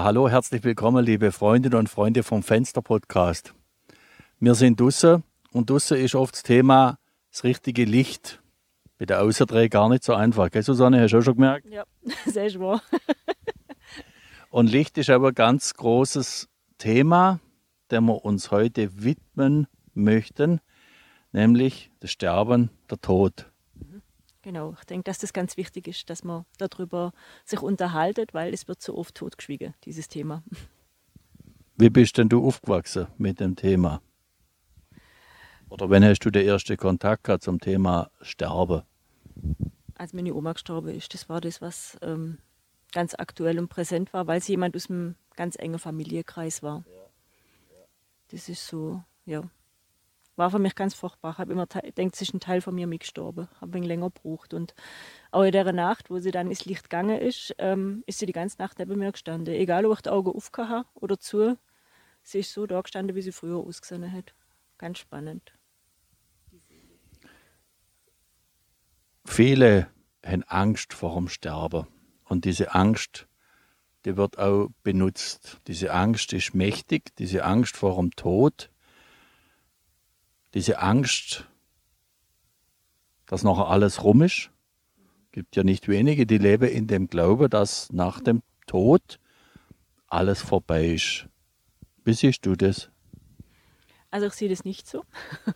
Ja, hallo, herzlich willkommen, liebe Freundinnen und Freunde vom Fenster Podcast. Wir sind Dusse und Dusse ist oft das Thema das richtige Licht. Mit der Außerdreh gar nicht so einfach. Gell, Susanne, hast du auch schon gemerkt? Ja, sehr schwer. und Licht ist aber ein ganz großes Thema, dem wir uns heute widmen möchten, nämlich das Sterben, der Tod. Genau, ich denke, dass das ganz wichtig ist, dass man darüber sich unterhaltet, weil es wird so oft totgeschwiegen, dieses Thema. Wie bist denn du aufgewachsen mit dem Thema? Oder wann hast du den ersten Kontakt gehabt zum Thema Sterben? Als meine Oma gestorben ist, das war das, was ähm, ganz aktuell und präsent war, weil sie jemand aus einem ganz engen Familienkreis war. Das ist so, ja, war für mich ganz furchtbar. Ich habe immer gedacht, es ist ein Teil von mir mitgestorben. Ich habe ein länger gebraucht. Und auch in der Nacht, wo sie dann ins Licht gegangen ist, ähm, ist sie die ganze Nacht neben mir gestanden. Egal, ob ich die Augen aufgehauen oder zu, sie ist so da gestanden, wie sie früher ausgesehen hat. Ganz spannend. Viele haben Angst vor dem Sterben. Und diese Angst, die wird auch benutzt. Diese Angst ist mächtig, diese Angst vor dem Tod diese Angst, dass nachher alles rum ist. Gibt ja nicht wenige, die leben in dem Glaube, dass nach dem Tod alles vorbei ist. Wie siehst du das? Also ich sehe das nicht so.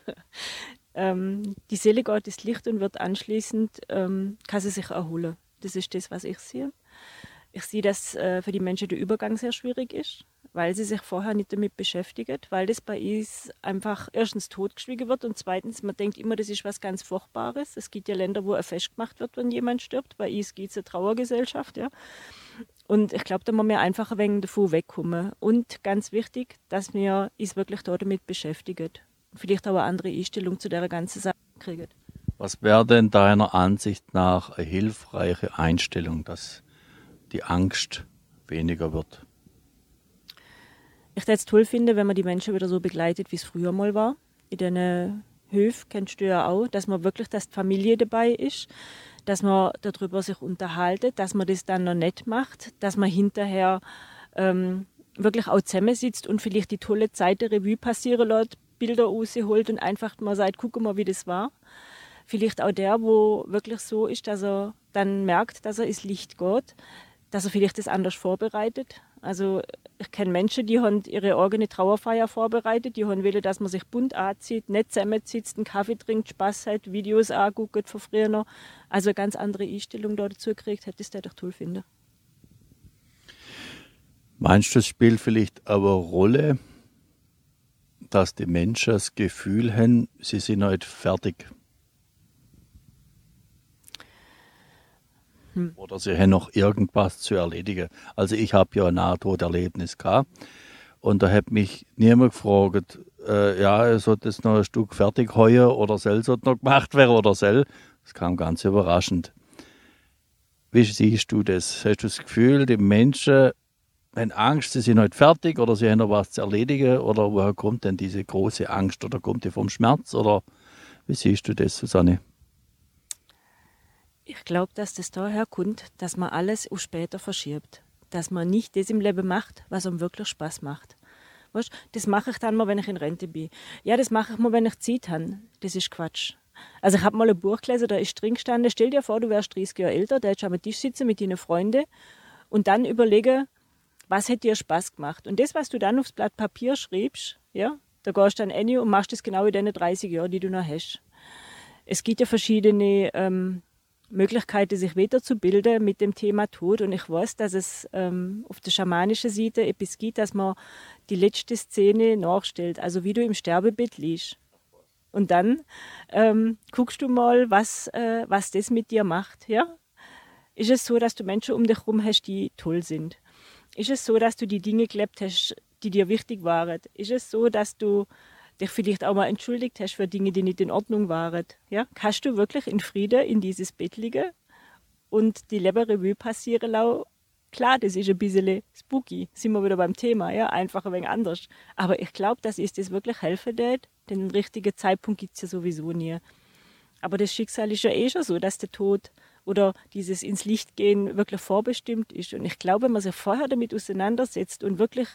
ähm, die Seele geht ins Licht und wird anschließend, ähm, kann sie sich erholen. Das ist das, was ich sehe. Ich sehe, dass äh, für die Menschen der Übergang sehr schwierig ist weil sie sich vorher nicht damit beschäftigen, weil das bei uns einfach erstens totgeschwiegen wird und zweitens, man denkt immer, das ist was ganz Furchtbares. Es gibt ja Länder, wo er festgemacht wird, wenn jemand stirbt. Bei uns gibt es eine Trauergesellschaft, ja. Und ich glaube, da muss wir einfach ein wenig davon wegkommen. Und ganz wichtig, dass wir uns wirklich damit beschäftigen. Vielleicht auch eine andere Einstellung zu der ganzen Sache kriegen. Was wäre denn deiner Ansicht nach eine hilfreiche Einstellung, dass die Angst weniger wird? Ich würde es toll finden, wenn man die Menschen wieder so begleitet, wie es früher mal war. In den Höfen kennst du ja auch, dass man wirklich, dass die Familie dabei ist, dass man darüber sich unterhaltet, dass man das dann noch nett macht, dass man hinterher ähm, wirklich auch zusammensitzt und vielleicht die tolle Zeit der Revue passieren lässt, Bilder rausholt und einfach mal sagt, guck mal, wie das war. Vielleicht auch der, wo wirklich so ist, dass er dann merkt, dass er ins Licht geht, dass er vielleicht das anders vorbereitet. Also ich kenne Menschen, die haben ihre eigene Trauerfeier vorbereitet, die haben wollen, dass man sich bunt anzieht, nicht zusammensitzt, einen Kaffee trinkt, Spaß hat, Videos anguckt von früher noch. Also eine ganz andere Einstellung da dazu gekriegt, hätte ich das doch toll finden. Meinst du, das spielt vielleicht aber Rolle, dass die Menschen das Gefühl haben, sie sind heute fertig? Hm. Oder sie haben noch irgendwas zu erledigen. Also ich habe ja ein Nahtoderlebnis gehabt. Und da hat mich niemand gefragt, äh, ja, soll das noch ein Stück fertig heuer oder soll es noch gemacht werden oder soll. Das kam ganz überraschend. Wie siehst du das? Hast du das Gefühl, die Menschen haben Angst, sie sind heute fertig oder sie haben noch was zu erledigen? Oder woher kommt denn diese große Angst? Oder kommt die vom Schmerz? Oder wie siehst du das, Susanne? Ich glaube, dass das daher kommt, dass man alles auf später verschiebt. Dass man nicht das im Leben macht, was einem wirklich Spaß macht. Weißt, das mache ich dann mal, wenn ich in Rente bin. Ja, das mache ich mal, wenn ich Zeit habe. Das ist Quatsch. Also ich habe mal ein Buch gelesen, da ist drin gestanden, stell dir vor, du wärst 30 Jahre älter, da hättest du am Tisch sitzen mit deinen Freunden und dann überlege, was hätte dir Spaß gemacht. Und das, was du dann aufs Blatt Papier schreibst, ja, da gehst du dann rein und machst das genau in deinen 30 Jahren, die du noch hast. Es gibt ja verschiedene ähm, Möglichkeiten, sich weiterzubilden mit dem Thema Tod. Und ich weiß, dass es ähm, auf der schamanischen Seite etwas gibt, dass man die letzte Szene nachstellt, also wie du im Sterbebett liegst. Und dann ähm, guckst du mal, was, äh, was das mit dir macht. Ja? Ist es so, dass du Menschen um dich herum hast, die toll sind? Ist es so, dass du die Dinge gelebt hast, die dir wichtig waren? Ist es so, dass du dich vielleicht auch mal entschuldigt hast für Dinge, die nicht in Ordnung waren. Ja? Kannst du wirklich in Frieden in dieses Bett liegen und die Leberrevue passieren lassen, Klar, das ist ein bisschen spooky, sind wir wieder beim Thema, ja, einfach ein wenig anders. Aber ich glaube, dass ist das wirklich helfen wird. Den richtigen Zeitpunkt gibt es ja sowieso nie. Aber das Schicksal ist ja eh schon so, dass der Tod oder dieses ins Licht gehen wirklich vorbestimmt ist. Und ich glaube, wenn man sich vorher damit auseinandersetzt und wirklich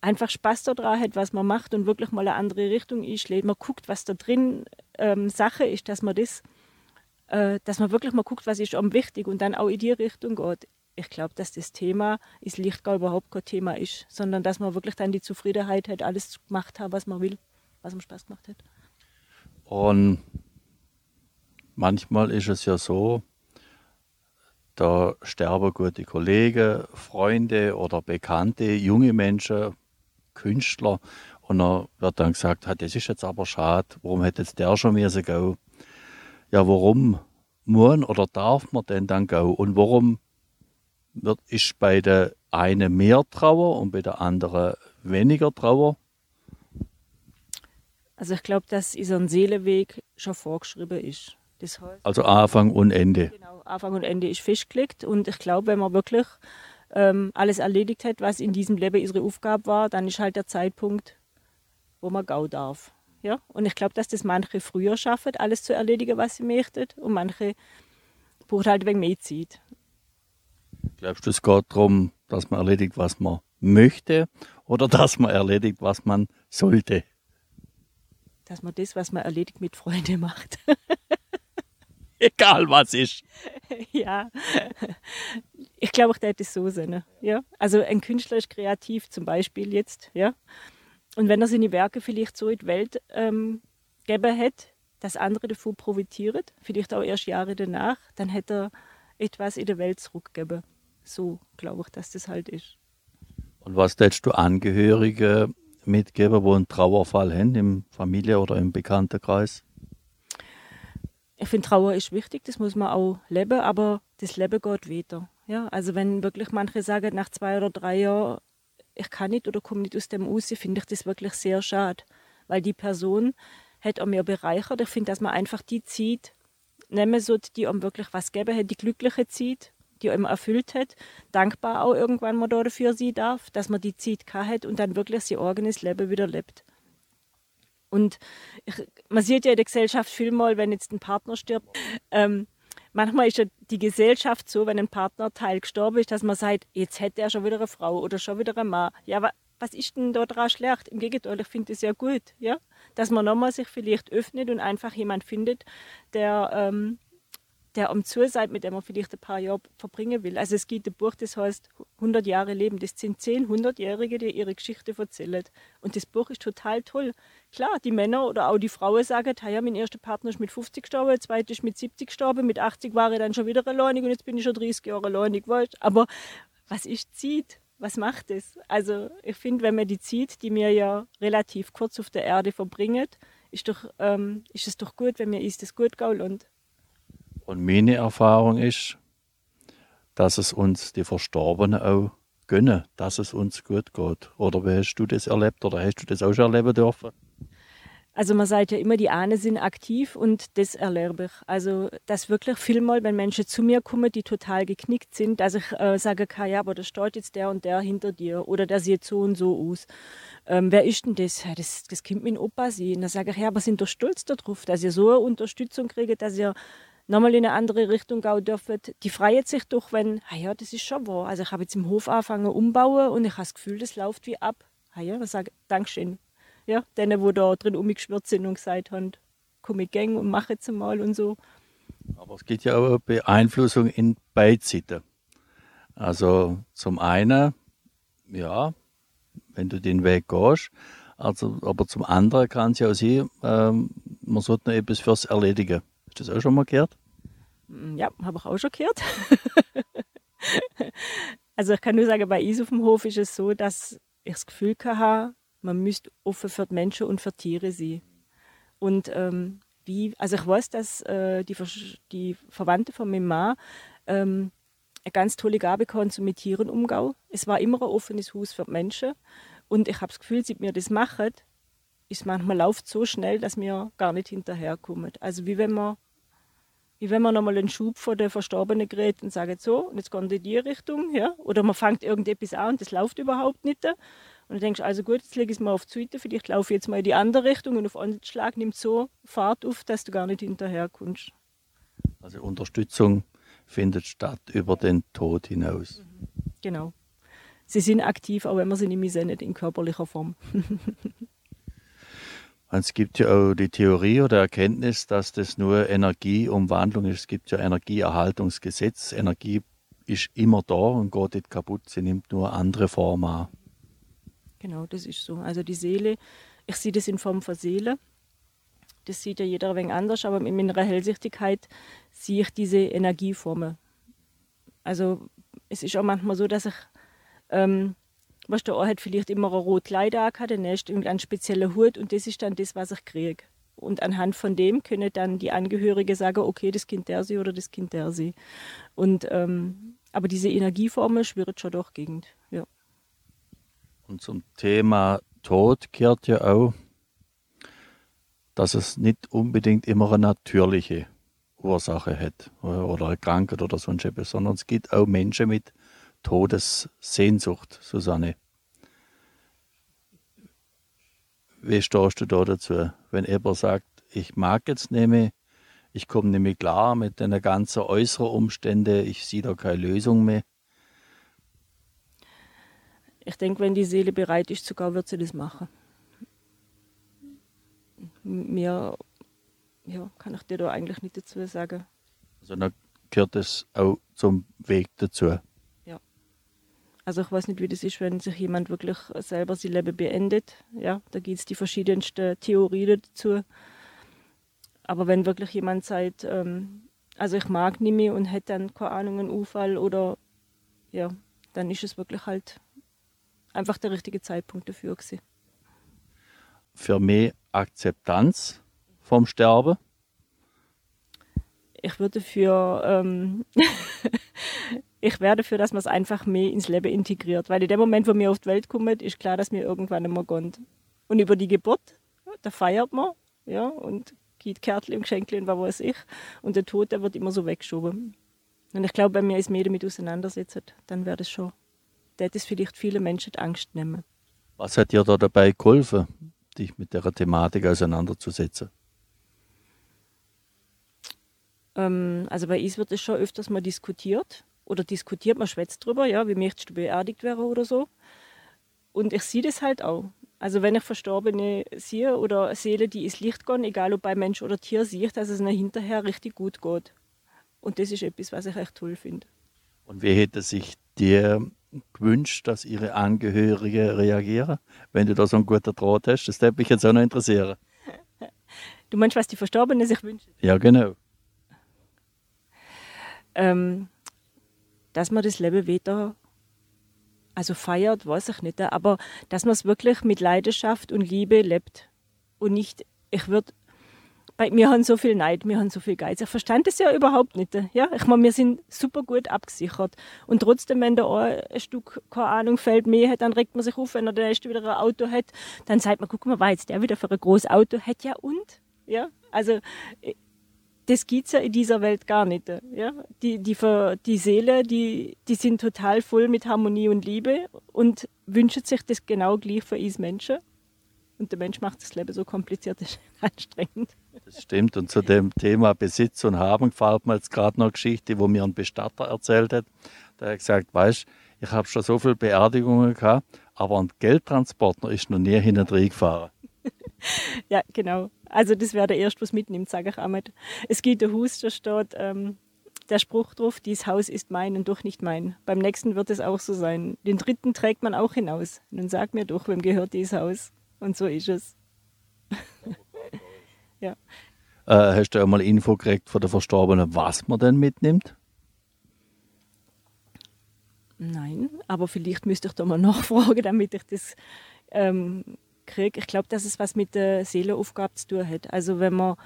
einfach Spaß daran hat, was man macht und wirklich mal eine andere Richtung einschlägt, man guckt, was da drin ähm, Sache ist, dass man das, äh, dass man wirklich mal guckt, was ist am wichtig und dann auch in die Richtung geht. Ich glaube, dass das Thema ist Lichtgau überhaupt kein Thema ist, sondern dass man wirklich dann die Zufriedenheit hat, alles gemacht hat, was man will, was einem Spaß gemacht hat. Und manchmal ist es ja so, da sterben gute Kollegen, Freunde oder Bekannte, junge Menschen, Künstler. Und dann wird dann gesagt, das ist jetzt aber schade, warum hätte jetzt der schon müssen gehen? Ja, warum muss oder darf man denn dann gehen? Und warum wird, ist bei der einen mehr Trauer und bei der anderen weniger Trauer? Also ich glaube, dass ein Seelenweg schon vorgeschrieben ist. Das heißt, also Anfang und Ende. Genau, Anfang und Ende ist festgelegt. Und ich glaube, wenn man wirklich ähm, alles erledigt hat, was in diesem Leben ihre Aufgabe war, dann ist halt der Zeitpunkt, wo man gau darf. Ja? Und ich glaube, dass das manche früher schaffen, alles zu erledigen, was sie möchten, und manche braucht halt wenig mehr Zeit. Glaubst du, es geht darum, dass man erledigt, was man möchte, oder dass man erledigt, was man sollte? Dass man das, was man erledigt, mit Freunden macht. Egal was ist. ja. Ich glaube, ich hätte es so sehen. Ja? Also ein Künstler ist kreativ, zum Beispiel jetzt. Ja? Und wenn er seine Werke vielleicht so in die Welt ähm, geben hätte, dass andere davon profitieren, vielleicht auch erst Jahre danach, dann hätte er etwas in der Welt zurückgeben. So glaube ich, dass das halt ist. Und was hättest du Angehörige mitgeben, wo einen Trauerfall haben, im Familie- oder im Bekanntenkreis? ich finde, Trauer ist wichtig, das muss man auch leben, aber das Leben geht weiter. Ja, also wenn wirklich manche sagen, nach zwei oder drei Jahren, ich kann nicht oder komme nicht aus dem raus, finde ich das wirklich sehr schade. Weil die Person hat auch mehr bereichert. Ich finde, dass man einfach die zieht, nehmen so, die einem wirklich was geben hat, die glückliche zieht, die einem erfüllt hat, dankbar auch irgendwann mal dafür sie darf, dass man die Zeit hat und dann wirklich sein eigenes Leben wieder lebt. Und ich, man sieht ja in der Gesellschaft vielmal, wenn jetzt ein Partner stirbt, ähm, manchmal ist ja die Gesellschaft so, wenn ein Partnerteil gestorben ist, dass man sagt, jetzt hätte er schon wieder eine Frau oder schon wieder einen Mann. Ja, aber was ist denn da dran schlecht? Im Gegenteil, ich finde es ja gut, ja, dass man nochmal sich vielleicht öffnet und einfach jemand findet, der ähm, der am zu seid, mit dem man vielleicht ein paar Jahre verbringen will. Also es gibt ein Buch, das heißt 100 Jahre Leben. Das sind 10 100-Jährige, die ihre Geschichte erzählen. Und das Buch ist total toll. Klar, die Männer oder auch die Frauen sagen, ja, mein erster Partner ist mit 50 gestorben, der zweite ist mit 70 gestorben, mit 80 war ich dann schon wieder alleinig und jetzt bin ich schon 30 Jahre alleinig. Aber was ist Zeit? Was macht es? Also ich finde, wenn man die Zeit, die wir ja relativ kurz auf der Erde verbringen, ist, doch, ähm, ist es doch gut, wenn wir uns das gut gehen und und meine Erfahrung ist, dass es uns die Verstorbenen auch gönnen, dass es uns gut geht. Oder wie hast du das erlebt oder hast du das auch schon erleben dürfen? Also man sagt ja immer, die Ahnen sind aktiv und das erlebe ich. Also das wirklich vielmal, wenn Menschen zu mir kommen, die total geknickt sind, dass ich äh, sage, ja, aber da steht jetzt der und der hinter dir oder der sieht so und so aus. Ähm, wer ist denn das? Ja, das? Das Kind mit Opa. Und dann sage ich, ja, aber sind doch stolz darauf, dass ihr so eine Unterstützung kriegt, dass ihr nochmal in eine andere Richtung gehen dürfen. Die freuen sich doch, wenn, ah ja, das ist schon wahr. Also ich habe jetzt im Hof angefangen umbauen und ich habe das Gefühl, das läuft wie ab. Ah ja, ich sage Dankeschön. Ja, denen, wo da drin umgeschwirrt sind und gesagt haben, komm ich gäng und mache jetzt mal und so. Aber es gibt ja auch eine Beeinflussung in beide Seiten. Also zum einen, ja, wenn du den Weg gehst, also, aber zum anderen kann es ja auch sein, ähm, man sollte noch etwas fürs Erledigen. Hast du das auch schon mal gehört? Mm, ja, habe ich auch schon gehört. also ich kann nur sagen, bei uns auf dem Hof ist es so, dass ich das Gefühl hatte, man müsste offen für die Menschen und für Tiere sein. Und ähm, wie, also ich weiß, dass äh, die, die Verwandte von meinem Mann ähm, eine ganz tolle Gabe kann zum mit Tieren umgehen. Es war immer ein offenes Haus für die Menschen. Und ich habe das Gefühl, seit wir das machen, ist manchmal läuft so schnell, dass wir gar nicht hinterherkommen. Also wie wenn man wie wenn man nochmal einen Schub von der Verstorbenen gerät und sagt, so, und jetzt kommt in die Richtung, ja. Oder man fängt irgendetwas an und das läuft überhaupt nicht. Und du denkst, also gut, jetzt lege ich es mal auf die Seite, vielleicht laufe ich jetzt mal in die andere Richtung und auf einen Schlag nimmt so Fahrt auf, dass du gar nicht hinterher kommst. Also Unterstützung findet statt über den Tod hinaus. Genau. Sie sind aktiv, auch wenn man sie nicht mehr nicht in körperlicher Form. Es gibt ja auch die Theorie oder Erkenntnis, dass das nur Energieumwandlung ist. Es gibt ja Energieerhaltungsgesetz. Energie ist immer da und geht nicht kaputt. Sie nimmt nur andere Formen an. Genau, das ist so. Also die Seele, ich sehe das in Form von Seele. Das sieht ja jeder ein wenig anders, aber in meiner Hellsichtigkeit sehe ich diese Energieformen. Also es ist auch manchmal so, dass ich ähm, was der hat vielleicht immer ein rotes Kleid angehabt, der nächste irgendeinen speziellen Hut und das ist dann das, was ich kriege. Und anhand von dem können dann die Angehörigen sagen, okay, das Kind der sie oder das Kind der sie. Und, ähm, aber diese Energieformen schwirrt schon doch Gegend. Ja. Und zum Thema Tod kehrt ja auch, dass es nicht unbedingt immer eine natürliche Ursache hat oder eine Krankheit oder sonst etwas, sondern es gibt auch Menschen mit Todessehnsucht, Susanne. Wie stehst du da dazu, wenn jemand sagt, ich mag jetzt nicht mehr, ich komme nicht mehr klar mit den ganzen äußeren Umständen, ich sehe da keine Lösung mehr? Ich denke, wenn die Seele bereit ist, sogar wird sie das machen. Mehr ja, kann ich dir da eigentlich nicht dazu sagen. Also dann gehört es auch zum Weg dazu. Also ich weiß nicht, wie das ist, wenn sich jemand wirklich selber sein Leben beendet. Ja, da gibt es die verschiedensten Theorien dazu. Aber wenn wirklich jemand sagt, ähm, also ich mag nicht mehr und hätte dann keine Ahnung einen Unfall oder ja, dann ist es wirklich halt einfach der richtige Zeitpunkt dafür gewesen. Für mehr Akzeptanz vom Sterben? Ich würde für ähm, ich wäre dafür, dass man es einfach mehr ins Leben integriert. Weil in dem Moment, wo mir auf die Welt kommt, ist klar, dass mir irgendwann einmal kommt. Und über die Geburt, da feiert man, ja, und gibt Kärtchen und Geschenke und was weiß ich. Und der Tod, der wird immer so weggeschoben. Und ich glaube, wenn wir uns mehr damit auseinandersetzen, dann wäre das schon, das ist vielleicht viele Menschen die Angst nehmen. Was hat dir da dabei geholfen, dich mit der Thematik auseinanderzusetzen? Ähm, also bei uns wird es schon öfters mal diskutiert oder diskutiert, man schwätzt drüber, ja, wie möchtest du beerdigt werden oder so. Und ich sehe das halt auch. Also wenn ich Verstorbene sehe oder Seele, die ins Licht gehen, egal ob bei Mensch oder Tier, sehe ich, dass es ihnen hinterher richtig gut geht. Und das ist etwas, was ich echt toll finde. Und wie hätte sich dir gewünscht, dass ihre Angehörigen reagieren, wenn du da so einen guten Draht hast? Das würde mich jetzt auch noch interessieren. Du meinst, was die Verstorbenen sich wünschen? Ja, genau. Ähm, dass man das Leben wieder also feiert, weiß ich nicht, aber dass man es wirklich mit Leidenschaft und Liebe lebt und nicht, ich würde, bei mir haben so viel Neid, wir haben so viel Geiz. Ich verstand das ja überhaupt nicht. Ja, ich meine, wir sind super gut abgesichert und trotzdem, wenn da ein Stück keine Ahnung fällt mehr hat, dann regt man sich auf, wenn er der nächste wieder ein Auto hat, dann sagt man, guck mal, jetzt der wieder für ein großes Auto hat, ja und, ja, also das gibt es ja in dieser Welt gar nicht. Ja? Die, die, die Seele, die, die sind total voll mit Harmonie und Liebe und wünschen sich das genau gleich für uns Menschen. Und der Mensch macht das Leben so kompliziert, ist anstrengend. Das stimmt. Und zu dem Thema Besitz und Haben gefällt mir jetzt gerade noch eine Geschichte, wo mir ein Bestatter erzählt hat. Der hat gesagt, weißt ich habe schon so viele Beerdigungen gehabt, aber ein Geldtransporter ist noch nie hinten drin gefahren. ja, genau. Also das wäre der erste, was mitnimmt, sage ich einmal. Es gibt ein Haus, da steht ähm, der Spruch drauf, dieses Haus ist mein und doch nicht mein. Beim nächsten wird es auch so sein. Den dritten trägt man auch hinaus. Nun sag mir doch, wem gehört dieses Haus? Und so ist es. ja. Äh, hast du auch mal Info gekriegt von der Verstorbenen, was man denn mitnimmt? Nein, aber vielleicht müsste ich da mal nachfragen, damit ich das ähm, kriege. Ich glaube, dass es was mit der Seelenaufgabe zu tun hat. Also wenn man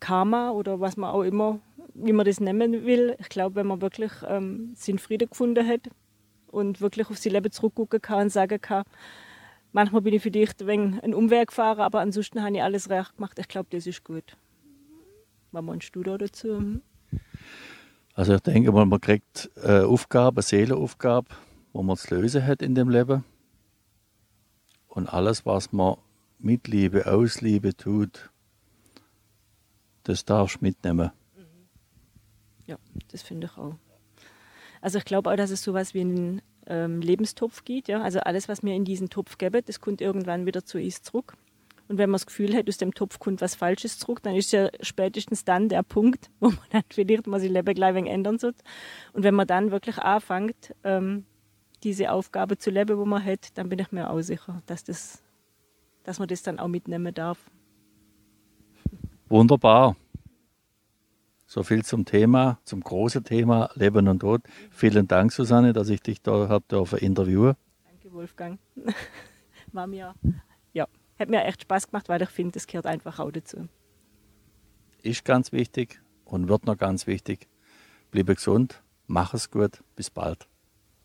Karma oder was man auch immer, wie man das nennen will, ich glaube, wenn man wirklich ähm, Sinn Frieden gefunden hat und wirklich auf sein Leben zurückgucken kann und sagen kann, manchmal bin ich vielleicht ein wenig einen Umweg gefahren, aber ansonsten habe ich alles recht gemacht. Ich glaube, das ist gut. Was meinst du da dazu? Also ich denke mal, man kriegt eine Aufgabe, eine Seelenaufgabe, wo man zu lösen hat in dem Leben. Und alles, was man mit Liebe, aus Liebe tut, das darfst du mitnehmen. Ja, das finde ich auch. Also ich glaube auch, dass es sowas wie einen ähm, Lebenstopf gibt. Ja? Also alles, was mir in diesen Topf gebe, das kommt irgendwann wieder zu uns zurück. Und wenn man das Gefühl hat, aus dem Topf kommt was Falsches zurück, dann ist ja spätestens dann der Punkt, wo man dann vielleicht mal sein Leben gleich ein ändern sollte. Und wenn man dann wirklich anfängt, ähm, diese Aufgabe zu leben, wo man hat, dann bin ich mir auch sicher, dass, das, dass man das dann auch mitnehmen darf. Wunderbar. So viel zum Thema, zum großen Thema Leben und Tod. Vielen Dank, Susanne, dass ich dich da habe dürfen interviewen. Danke, Wolfgang. War mir, ja, hat mir echt Spaß gemacht, weil ich finde, das gehört einfach auch dazu. Ist ganz wichtig und wird noch ganz wichtig. Bleibe gesund, mach es gut, bis bald.